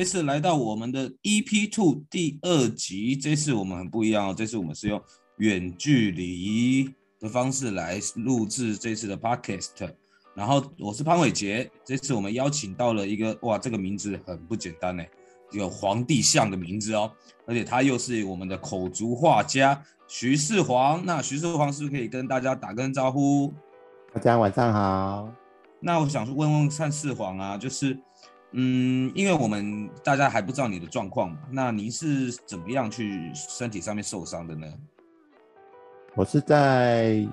这次来到我们的 EP Two 第二集，这次我们很不一样哦，这次我们是用远距离的方式来录制这次的 Podcast。然后我是潘伟杰，这次我们邀请到了一个哇，这个名字很不简单呢，有皇帝像的名字哦，而且他又是我们的口足画家徐世煌。那徐世煌是不是可以跟大家打个招呼？大家晚上好。那我想问问看世煌啊，就是。嗯，因为我们大家还不知道你的状况嘛，那您是怎么样去身体上面受伤的呢？我是在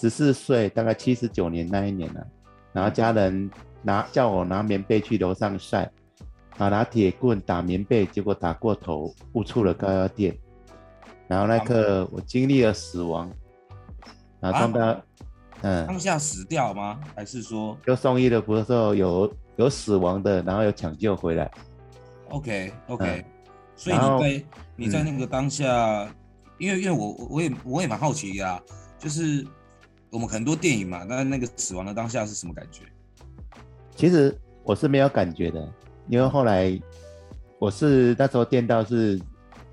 十四岁，大概七十九年那一年呢、啊，然后家人拿叫我拿棉被去楼上晒，啊，拿铁棍打棉被，结果打过头，误触了高压电，然后那刻我经历了死亡，然后当他、啊、嗯，当下死掉吗？还是说就送医的时候有？有死亡的，然后有抢救回来。OK OK，、嗯、所以你在你在那个当下，嗯、因为因为我我也我也蛮好奇呀、啊，就是我们很多电影嘛，那那个死亡的当下是什么感觉？其实我是没有感觉的，因为后来我是那时候电到是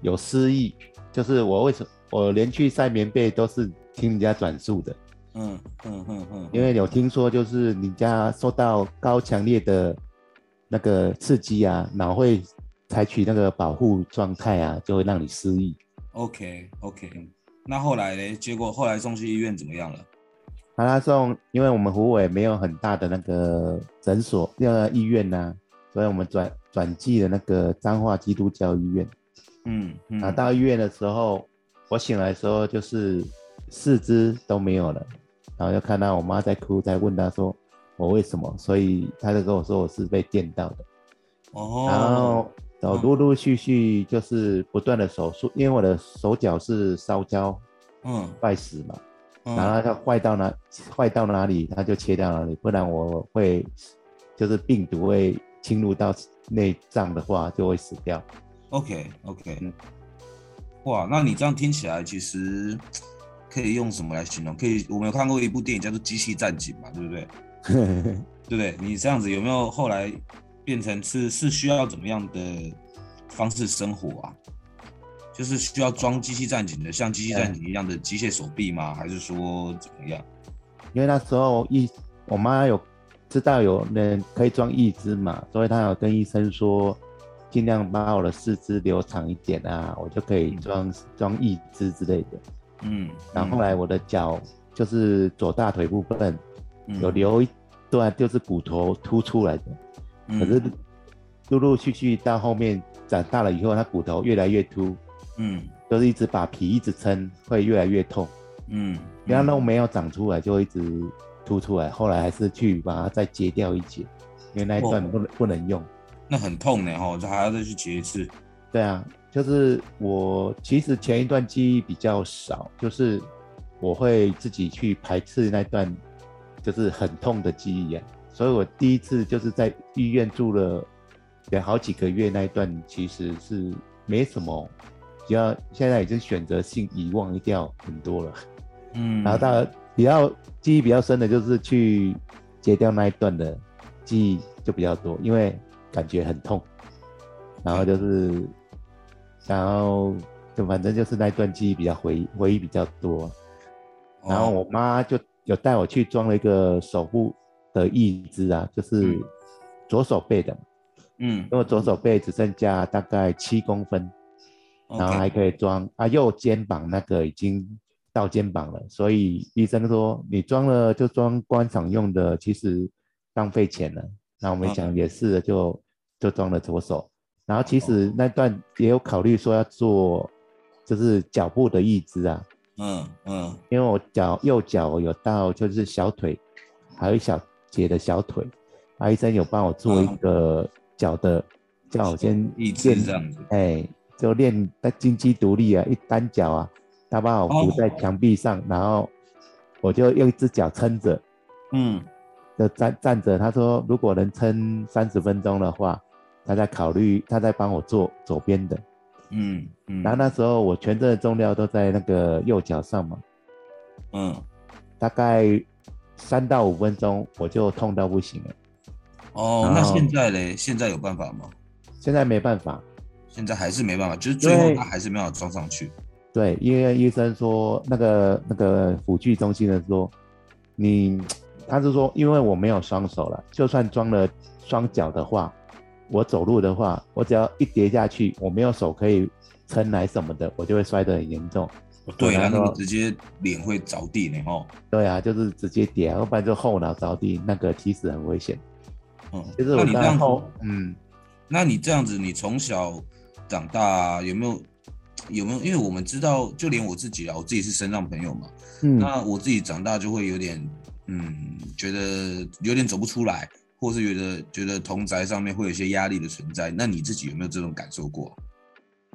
有失忆，就是我为什么我连去晒棉被都是听人家转述的。嗯嗯嗯嗯，因为有听说，就是你家受到高强烈的那个刺激啊，脑会采取那个保护状态啊，就会让你失忆。OK OK，那后来呢？结果后来送去医院怎么样了？他、啊、送，因为我们湖尾没有很大的那个诊所，那个医院呐、啊，所以我们转转寄了那个彰化基督教医院。嗯嗯，啊，到医院的时候，我醒来的时候就是。四肢都没有了，然后就看到我妈在哭，在问她说我为什么，所以她就跟我说我是被电到的。哦，然后然后陆陆续续就是不断的手术，因为我的手脚是烧焦，嗯，坏死嘛，然后它坏到哪坏到哪里，它就切掉哪里，不然我会就是病毒会侵入到内脏的话就会死掉。OK OK，嗯，哇，那你这样听起来其实。可以用什么来形容？可以，我们有看过一部电影叫做《机器战警》嘛，对不对？对不对？你这样子有没有后来变成是是需要怎么样的方式生活啊？就是需要装机器战警的，像机器战警一样的机械手臂吗？还是说怎么样？因为那时候医，我妈有知道有人可以装义肢嘛，所以她有跟医生说，尽量把我的四肢留长一点啊，我就可以装装义肢之类的。嗯，然后后来我的脚就是左大腿部分有留一段，就是骨头凸出来的，嗯、可是陆陆续续到后面长大了以后，它骨头越来越凸，嗯，就是一直把皮一直撑，会越来越痛，嗯，然后都没有长出来，就一直凸出来，后来还是去把它再截掉一截，因为那一段不能、哦、不能用，那很痛呢，哈，就还要再去截一次，对啊。就是我其实前一段记忆比较少，就是我会自己去排斥那段就是很痛的记忆啊，所以我第一次就是在医院住了有好几个月那一段其实是没什么，只要现在已经选择性遗忘掉很多了，嗯，然后到比较记忆比较深的就是去截掉那一段的记忆就比较多，因为感觉很痛，然后就是。然后就反正就是那段记忆比较回忆回忆比较多，然后我妈就有带我去装了一个手部的义肢啊，就是左手背的，嗯，因为左手背只剩下大概七公分，然后还可以装啊，右肩膀那个已经到肩膀了，所以医生说你装了就装观赏用的，其实浪费钱了。那我们想也是，就就装了左手。然后其实那段也有考虑说要做，就是脚部的义肢啊，嗯嗯，因为我脚右脚有到就是小腿，还有一小节的小腿，啊，医生有帮我做一个脚的，叫我先一直这样子，哎，就练金鸡独立啊，一单脚啊，他把我扶在墙壁上，哦、然后我就用一只脚撑着，嗯，就站站着。他说如果能撑三十分钟的话。他在考虑，他在帮我做左边的，嗯嗯，然后那时候我全身的重量都在那个右脚上嘛，嗯，大概三到五分钟我就痛到不行了。哦，那现在嘞？现在有办法吗？现在没办法，现在还是没办法，就是最后他还是没有装上去。对，因为医生说那个那个辅具中心的说，你他是说，因为我没有双手了，就算装了双脚的话。我走路的话，我只要一跌下去，我没有手可以撑来什么的，我就会摔得很严重。对啊，那个直接脸会着地呢，哦。对啊，就是直接跌，要不然就后脑着地，那个其实很危险。嗯，就是我这样后，嗯，那你这样子，你从小长大有没有有没有？因为我们知道，就连我自己啊，我自己是身障朋友嘛，嗯，那我自己长大就会有点，嗯，觉得有点走不出来。或是觉得觉得同宅上面会有一些压力的存在，那你自己有没有这种感受过？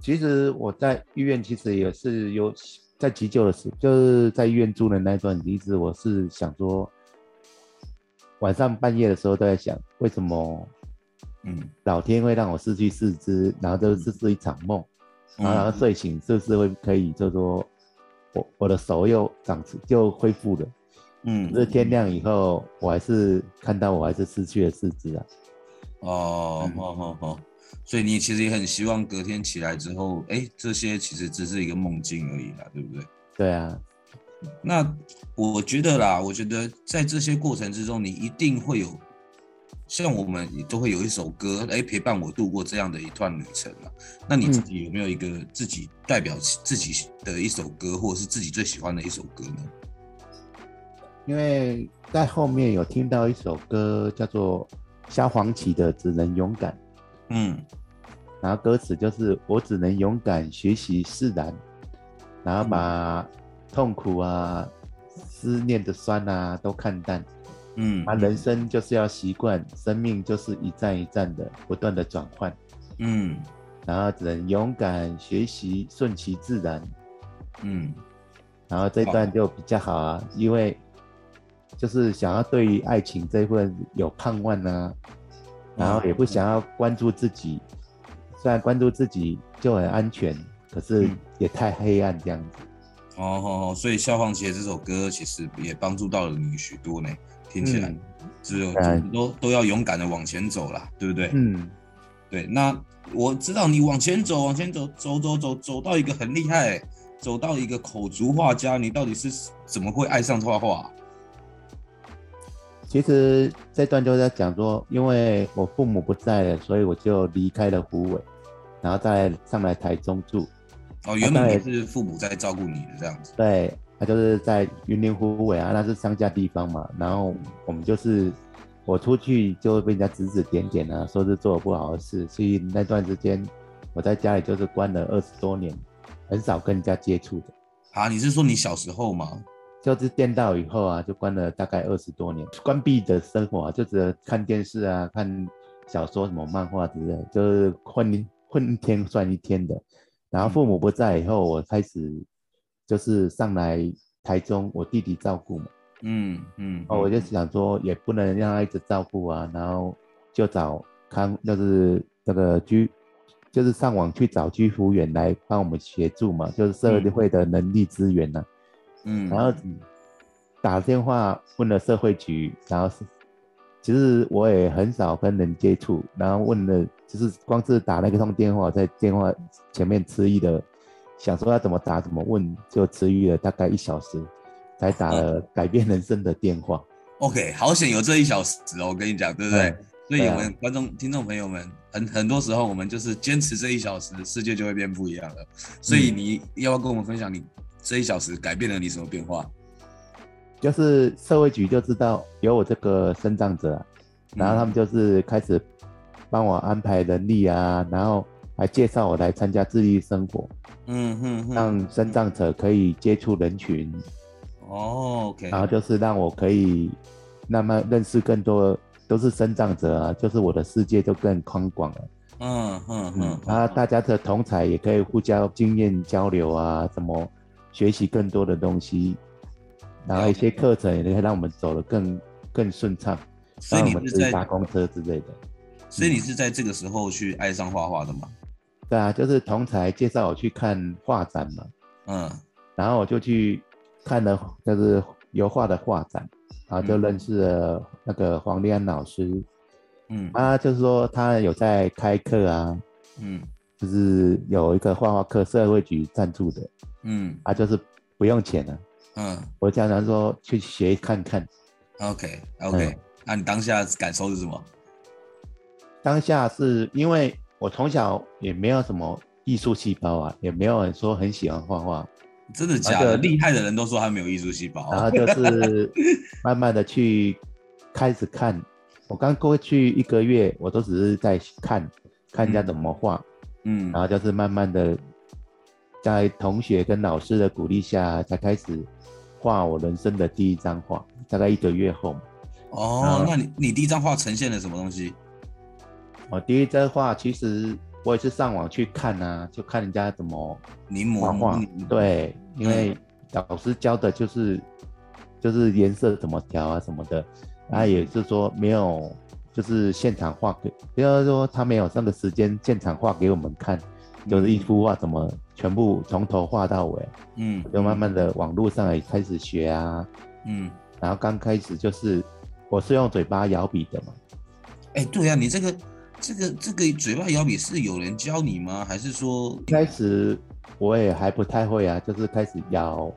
其实我在医院其实也是有在急救的时候，就是在医院住的那段日子，我是想说，晚上半夜的时候都在想，为什么，嗯，老天会让我失去四肢，然后这是是一场梦，嗯、然后睡醒是不是会可以，就说我我的手又长就恢复了。嗯，这天亮以后，我还是看到我还是失去了四肢啊。哦，好好好，所以你其实也很希望隔天起来之后，哎，这些其实只是一个梦境而已啦，对不对？对啊。那我觉得啦，我觉得在这些过程之中，你一定会有，像我们也都会有一首歌，来，陪伴我度过这样的一段旅程嘛。那你自己有没有一个自己代表自己的一首歌，或者是自己最喜欢的一首歌呢？因为在后面有听到一首歌，叫做萧煌奇的《只能勇敢》，嗯，然后歌词就是我只能勇敢学习释然，然后把痛苦啊、思念的酸啊都看淡，嗯，啊，人生就是要习惯，生命就是一站一站的不断的转换，嗯，然后只能勇敢学习顺其自然，嗯，然后这段就比较好啊，因为。就是想要对于爱情这一份有盼望呢，然后也不想要关注自己，虽然关注自己就很安全，可是也太黑暗这样子。哦哦，所以萧煌奇的这首歌其实也帮助到了你许多呢，听起来只有都都要勇敢的往前走啦，对不对？嗯，对。那我知道你往前走，往前走，走走走，走到一个很厉害，走到一个口足画家，你到底是怎么会爱上画画？其实这段就在讲说，因为我父母不在了，所以我就离开了湖尾，然后再上来台中住。哦，原本也是父母在照顾你的这样子。对，他就是在云林湖尾啊，那是乡下地方嘛。然后我们就是我出去就会被人家指指点点啊，说是做了不好的事，所以那段时间我在家里就是关了二十多年，很少跟人家接触的。啊，你是说你小时候吗？就是电到以后啊，就关了大概二十多年，关闭的生活啊，就只能看电视啊，看小说什么漫画之类，就是混混一天算一天的。然后父母不在以后，我开始就是上来台中，我弟弟照顾嘛。嗯嗯。哦，我就想说，也不能让他一直照顾啊，然后就找康，就是那个居，就是上网去找居服员来帮我们协助嘛，就是社会的能力资源呐、啊。嗯，然后打电话问了社会局，然后是其实我也很少跟人接触，然后问了，就是光是打那个通电话，在电话前面迟疑的，想说要怎么打怎么问，就迟疑了大概一小时，才打了 改变人生的电话。OK，好险有这一小时哦，我跟你讲，对不对？对，所以我们观众、听众朋友们，很很多时候我们就是坚持这一小时，世界就会变不一样了。所以你要不要跟我们分享你？这一小时改变了你什么变化？就是社会局就知道有我这个身障者，然后他们就是开始帮我安排人力啊，然后还介绍我来参加自立生活，嗯哼哼，让身障者可以接触人群。哦，OK，然后就是让我可以那么认识更多都是身障者啊，就是我的世界就更宽广了。嗯嗯嗯，然后大家的同侪也可以互相经验交流啊，什么学习更多的东西，然后一些课程也可以让我们走得更更顺畅。所以你是在搭公车之类的。所以你是在这个时候去爱上画画的吗？对啊，就是同才介绍我去看画展嘛。嗯，然后我就去看了，就是油画的画展，然后就认识了那个黄立安老师。嗯，他就是说他有在开课啊。嗯，就是有一个画画课，社会局赞助的。嗯，啊，就是不用钱的。嗯，我经常说去学看看。OK OK，嗯，那你当下感受是什么？当下是因为我从小也没有什么艺术细胞啊，也没有人说很喜欢画画。真的假的？厉害的人都说他没有艺术细胞。然后就是 慢慢的去开始看。我刚过去一个月，我都只是在看，看人家怎么画。嗯。然后就是慢慢的，在同学跟老师的鼓励下，才开始画我人生的第一张画。大概一个月后。哦，那你你第一张画呈现了什么东西？我第一张画，其实我也是上网去看啊，就看人家怎么画画。对，因为老师教的就是就是颜色怎么调啊什么的，他也是说没有就是现场画给，比如说他没有那个时间现场画给我们看，就是一幅画怎么全部从头画到尾。嗯，就慢慢的网络上也开始学啊。嗯，然后刚开始就是我是用嘴巴摇笔的嘛。哎，对啊，你这个。这个这个嘴巴摇笔是有人教你吗？还是说一开始我也还不太会啊，就是开始摇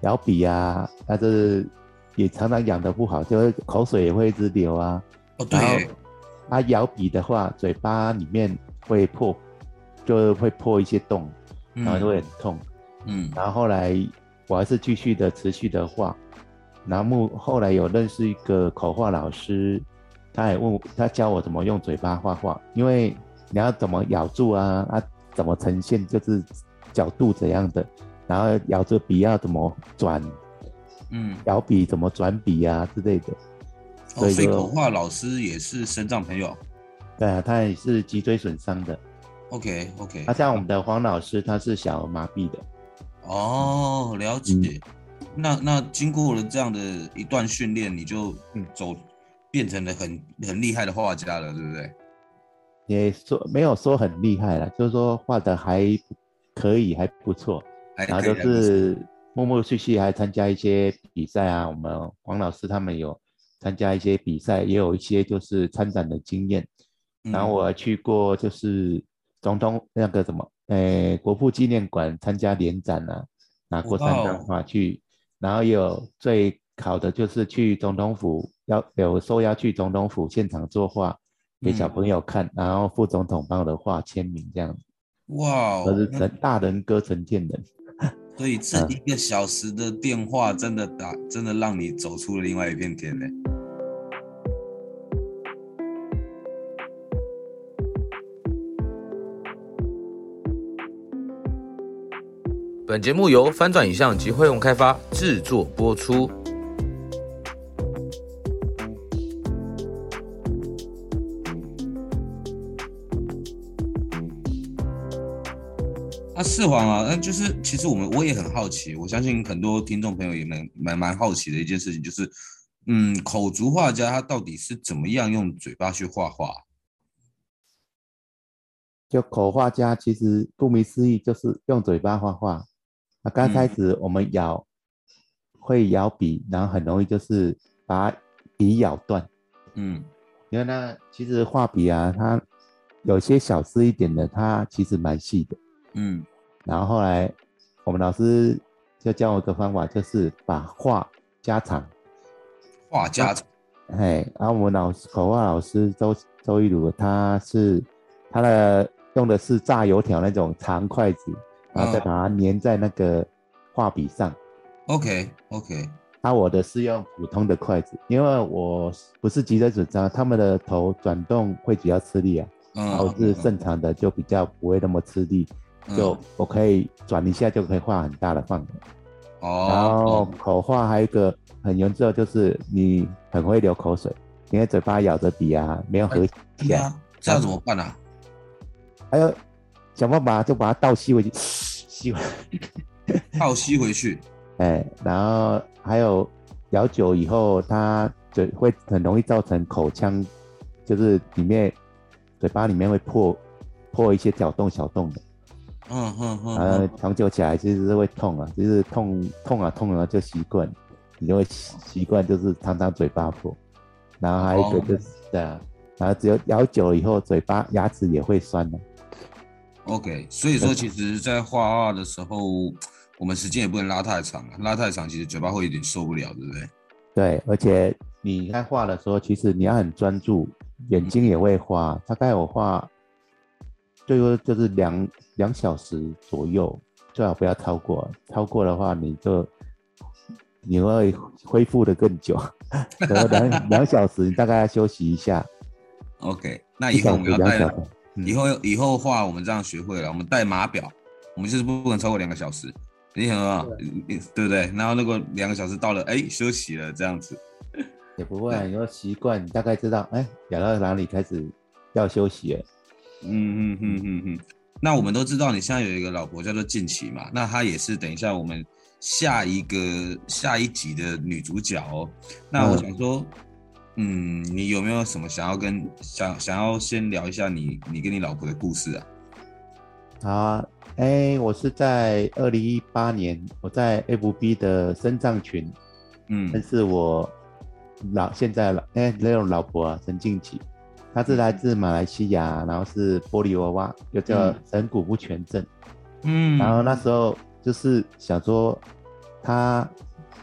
摇笔啊，但是也常常养的不好，就是口水也会一直流啊。哦，对。然后他摇笔的话，嘴巴里面会破，就会破一些洞，然后就会很痛。嗯。然后后来我还是继续的持续的画，然后后来有认识一个口画老师。他也问他教我怎么用嘴巴画画，因为你要怎么咬住啊，啊怎么呈现就是角度怎样的，然后咬着笔要怎么转，嗯，咬笔怎么转笔啊之类的。所以口画老师也是身障朋友。对啊，他也是脊椎损伤的。OK OK。那像我们的黄老师，他是小儿麻痹的。哦，了解。嗯、那那经过了这样的一段训练，你就走。变成了很很厉害的画家了，对不对？也说没有说很厉害了，就是说画的还可以，还不错。然后就是陆陆续续还参加一些比赛啊，我们黄老师他们有参加一些比赛，也有一些就是参展的经验。然后我还去过就是总统那个什么，诶，国父纪念馆参加联展啊，拿过三张画去。然后也有最好的就是去总统府。要有受邀去总统府现场作画给小朋友看，嗯、然后副总统帮我的画签名这样子。哇，我是成大人哥成见人。所以这一个小时的电话真的打，嗯、真的让你走出了另外一片天呢。本节目由翻转影像及辉洪开发制作播出。四黄啊，那就是其实我们我也很好奇，我相信很多听众朋友也蛮蛮蛮好奇的一件事情，就是，嗯，口足画家他到底是怎么样用嘴巴去画画？就口画家其实顾名思义就是用嘴巴画画。那刚开始我们咬、嗯、会咬笔，然后很容易就是把笔咬断。嗯，因为呢，其实画笔啊，它有些小丝一点的，它其实蛮细的。嗯。然后后来，我们老师就教我一个方法，就是把画加长。画加长。嘿，然后我们老师口画老师周周一鲁，他是他的用的是炸油条那种长筷子，然后再把它粘在那个画笔上。OK OK。他我的是用普通的筷子，因为我不是脊椎损伤，他们的头转动会比较吃力啊。嗯然后是正常的，就比较不会那么吃力，嗯就我可以转一下就可以画很大的范围。哦，然后口画还有一个很严重，就是你很会流口水，因为嘴巴咬着笔啊，没有合起来，对啊，这样怎么办啊？还有想办法就把它倒吸回去，吸回来，倒吸回去。哎，然后还有咬久以后，它嘴会很容易造成口腔，就是里面嘴巴里面会破破一些小洞小洞的。嗯嗯嗯，然后长久起来其实是会痛啊，就是痛痛啊痛啊就习惯，你就会习习惯就是常常嘴巴破，然后还有一个就是、哦、对啊，然后只有咬久了以后，嘴巴牙齿也会酸的、啊。OK，所以说其实，在画画的时候，我们时间也不能拉太长啊，拉太长其实嘴巴会有点受不了，对不对？对，而且你在画的时候，其实你要很专注，眼睛也会花。大概我画最多就是两两小时左右，最好不要超过。超过的话，你就你会恢复的更久。然后两两小时，你大概要休息一下。OK，那以后我们要带，嗯、以后以后画我们这样学会了，我们带码表，我们就是不能超过两个小时。你想啊，对，对不对？然后那个两个小时到了，哎，休息了这样子。也不会、啊，你要习惯，你大概知道，哎，咬到哪里开始要休息了。嗯嗯嗯嗯嗯。那我们都知道你现在有一个老婆叫做静琪嘛，那她也是等一下我们下一个下一集的女主角哦。那我想说，嗯，嗯，你有没有什么想要跟想想要先聊一下你你跟你老婆的故事啊？好啊。哎、欸，我是在二零一八年，我在 FB 的生藏群，嗯，但是我老现在老哎那种老婆啊，陈静琪，她是来自马来西亚，然后是玻璃娃娃，又叫神骨不全症，嗯，然后那时候就是想说她，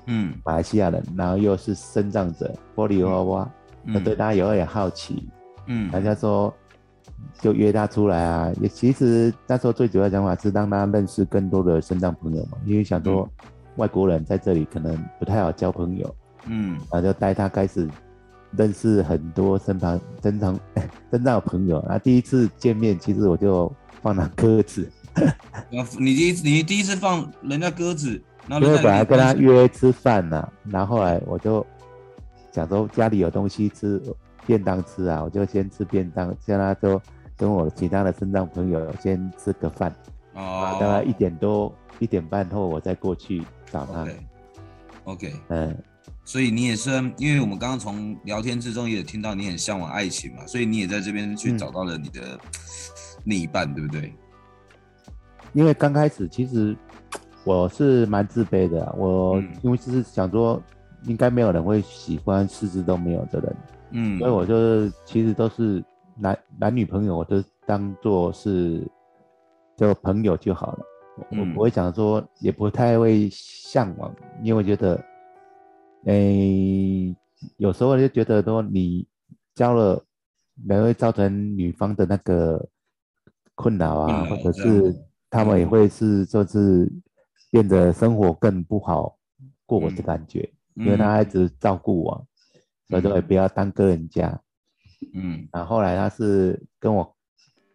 嗯，马来西亚人，然后又是生长者，玻璃娃娃，嗯，对她有点好奇，嗯，人家说。就约他出来啊，也其实那时候最主要想法是让他认识更多的生长朋友嘛，因为想说外国人在这里可能不太好交朋友，嗯，然后就带他开始认识很多身旁身障 身障的朋友。然后第一次见面，其实我就放了鸽子。你第一次你第一次放人家鸽子，因为本来跟他约吃饭呢，然后后来我就想说家里有东西吃。便当吃啊，我就先吃便当，现在就跟我其他的身障朋友先吃个饭，哦，大概一点多一点半后我再过去找他。OK，, okay. 嗯，所以你也是，因为我们刚刚从聊天之中也听到你很向往爱情嘛，所以你也在这边去找到了你的另一半，嗯、对不对？因为刚开始其实我是蛮自卑的、啊，我因为就是想说应该没有人会喜欢四肢都没有的人。嗯，所以我就是其实都是男男女朋友，我都当做是就朋友就好了。嗯、我不会想说，也不太会向往，因为我觉得，诶、欸，有时候就觉得说你交了，也会造成女方的那个困扰啊，或者是他们也会是就是变得生活更不好过我的感觉，嗯、因为他一直照顾我。所以说也不要耽搁人家，嗯，然后后来他是跟我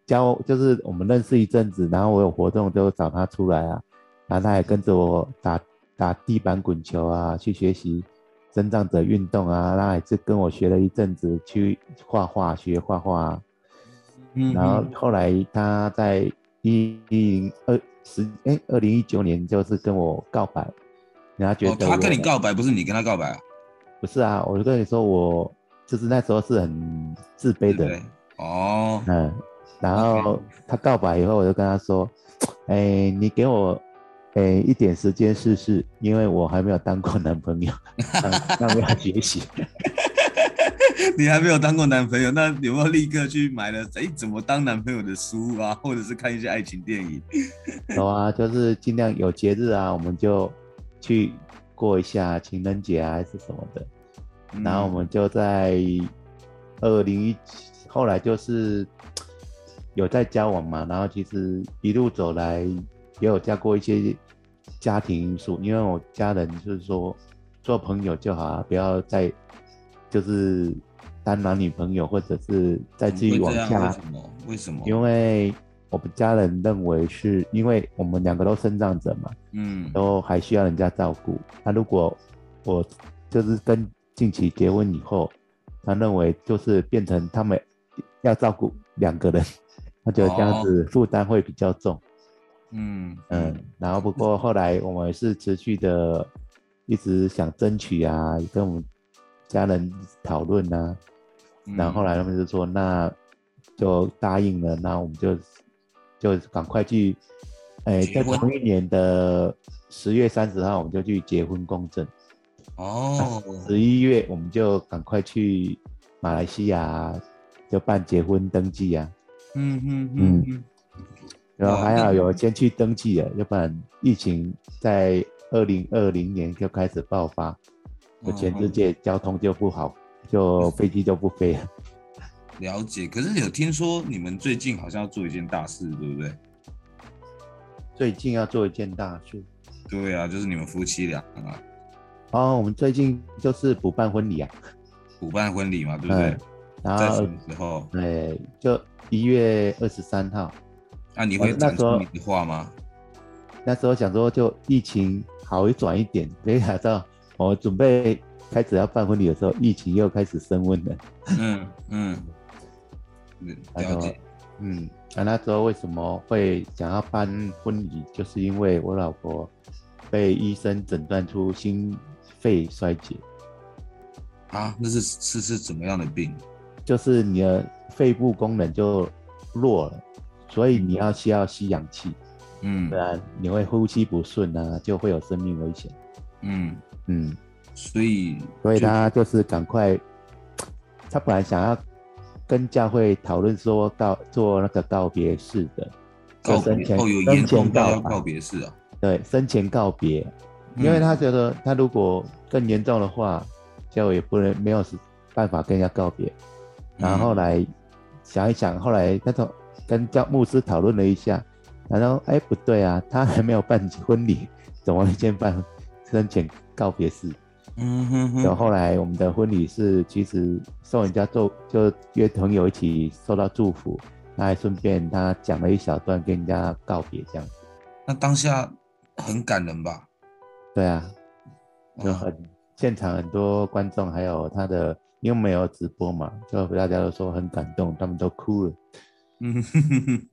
交，就是我们认识一阵子，然后我有活动就找他出来啊，然后他也跟着我打打地板滚球啊，去学习增长者运动啊，然后也是跟我学了一阵子去画画学画画，嗯，然后后来他在一零二十哎二零一九年就是跟我告白，然后觉得、哦、他跟你告白不是你跟他告白啊？不是啊，我就跟你说，我就是那时候是很自卑的哦。嗯，然后他告白以后，我就跟他说：“哎、欸，你给我哎、欸、一点时间试试，因为我还没有当过男朋友，那我要学习。” 你还没有当过男朋友，那有没有立刻去买了哎、欸、怎么当男朋友的书啊，或者是看一些爱情电影？有啊，就是尽量有节日啊，我们就去过一下情人节啊，还是什么的。然后我们就在二零一七，后来就是 有在交往嘛。然后其实一路走来也有加过一些家庭因素，因为我家人就是说做朋友就好啊，不要再就是当男女朋友，或者是再继续往下。为什么？为什么？因为我们家人认为是因为我们两个都生长者嘛，嗯，都还需要人家照顾。那如果我就是跟近期结婚以后，他认为就是变成他们要照顾两个人，他觉得这样子负担会比较重。嗯嗯，然后不过后来我们是持续的一直想争取啊，跟我们家人讨论啊，然后后来他们就说那就答应了，那我们就就赶快去，哎，在同一年的十月三十号我们就去结婚公证。哦，十一月我们就赶快去马来西亚就办结婚登记啊。嗯嗯嗯嗯。然后还好有先去登记了，要不然疫情在二零二零年就开始爆发，就全世界交通就不好，就 飞机就不飞了。了解，可是有听说你们最近好像要做一件大事，对不对？最近要做一件大事。对啊，就是你们夫妻俩啊。哦，我们最近就是补办婚礼啊，补办婚礼嘛，对不对？嗯、然后在什么时候？对，就一月二十三号。那、啊、你会讲出你的话吗？那时候想说，就疫情好一转一点，没想到我准备开始要办婚礼的时候，疫情又开始升温了。嗯嗯，了解。嗯，那那时候为什么会想要办婚礼？就是因为我老婆被医生诊断出心肺衰竭。啊，那是是是怎么样的病？就是你的肺部功能就弱了。所以你要需要吸氧气，嗯，不然你会呼吸不顺啊，就会有生命危险。嗯嗯，所以所以他就是赶快，他本来想要跟教会讨论说告做那个告别式的，告别哦，有严重到告别式啊？对，生前告别，因为他觉得他如果更严重的话，就也不能没有办法跟人家告别。然后后来想一想，后来那种。跟教牧师讨论了一下，然后哎不对啊，他还没有办婚礼，怎么先办生前告别式？嗯哼哼。然后后来我们的婚礼是其实送人家做，就约朋友一起受到祝福，那还顺便他讲了一小段跟人家告别这样子。那当下很感人吧？对啊，就很、嗯、现场很多观众，还有他的，因为没有直播嘛，就大家都说很感动，他们都哭了。嗯哼哼哼，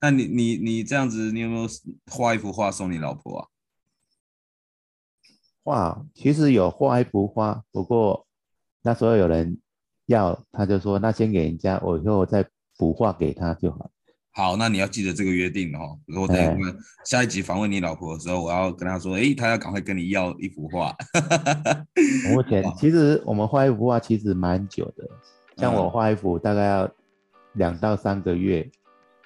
那你你你这样子，你有没有画一幅画送你老婆啊？画其实有画一幅画，不过那时候有人要，他就说那先给人家，我以后再补画给他就好。好，那你要记得这个约定哦。如果等我们下一集访问你老婆的时候，我要跟她说，哎、欸，他要赶快跟你要一幅画。目前其实我们画一幅画其实蛮久的，像我画一幅大概要。两到三个月，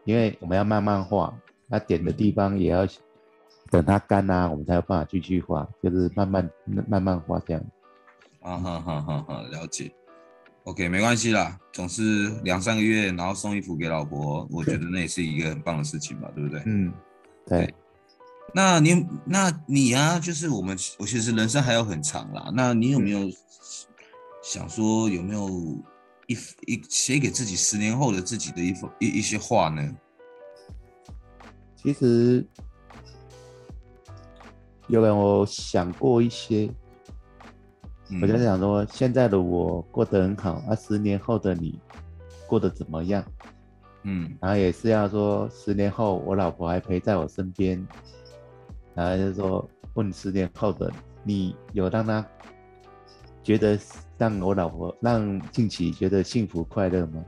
因为我们要慢慢画，那点的地方也要等它干啊，我们才有办法继续画，就是慢慢慢慢画这样。啊哈哈哈哈，了解。OK，没关系啦，总是两三个月，然后送衣服给老婆，我觉得那也是一个很棒的事情吧，对不对？嗯，对。那你那你啊，就是我们，我其实人生还有很长啦。那你有没有想说有没有？一一写给自己十年后的自己的一幅一一些话呢？其实有人我想过一些，嗯、我就想说，现在的我过得很好，啊，十年后的你过得怎么样？嗯，然后也是要说，十年后我老婆还陪在我身边，然后就是说，问十年后的你有让她觉得。让我老婆让静琪觉得幸福快乐吗？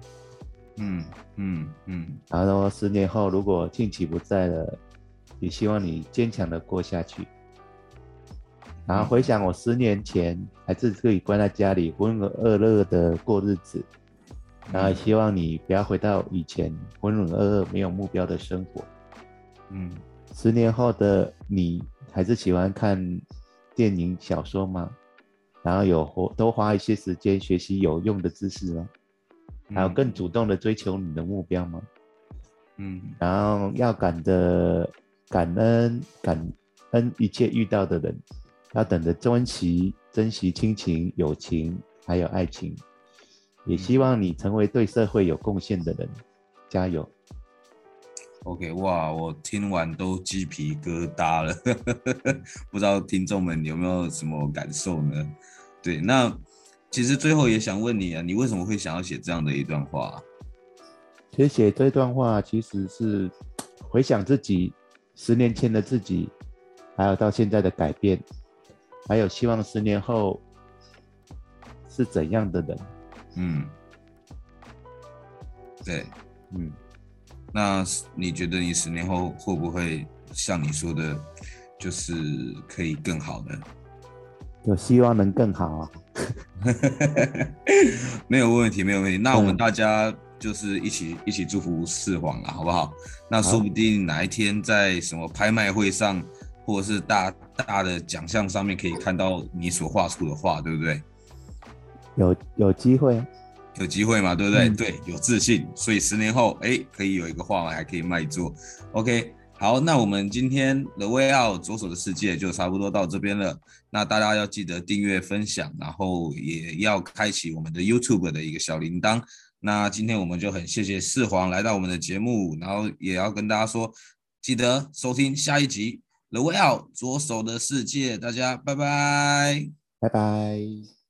嗯嗯嗯。然后说十年后如果静琪不在了，也希望你坚强的过下去。然后回想我十年前还是自己关在家里浑浑噩噩的过日子，然后希望你不要回到以前浑浑噩噩没有目标的生活。嗯，十年后的你还是喜欢看电影小说吗？然后有花多花一些时间学习有用的知识吗？还有更主动的追求你的目标吗？嗯，然后要感的感恩感恩一切遇到的人，要懂得珍惜珍惜亲情友情还有爱情，也希望你成为对社会有贡献的人，加油。OK，哇，我听完都鸡皮疙瘩了，不知道听众们有没有什么感受呢？对，那其实最后也想问你啊，你为什么会想要写这样的一段话？其实写这段话其实是回想自己十年前的自己，还有到现在的改变，还有希望十年后是怎样的人。嗯，对，嗯。那你觉得你十年后会不会像你说的，就是可以更好呢？有希望能更好啊！没有问题，没有问题。那我们大家就是一起一起祝福四皇了，好不好？那说不定哪一天在什么拍卖会上，或者是大大的奖项上面，可以看到你所画出的画，对不对？有有机会。有机会嘛，对不对？嗯、对，有自信，所以十年后，哎，可以有一个画还可以卖座。OK，好，那我们今天 The Way Out 左手的世界就差不多到这边了。那大家要记得订阅、分享，然后也要开启我们的 YouTube 的一个小铃铛。那今天我们就很谢谢四皇来到我们的节目，然后也要跟大家说，记得收听下一集 The Way Out 左手的世界。大家拜拜，拜拜。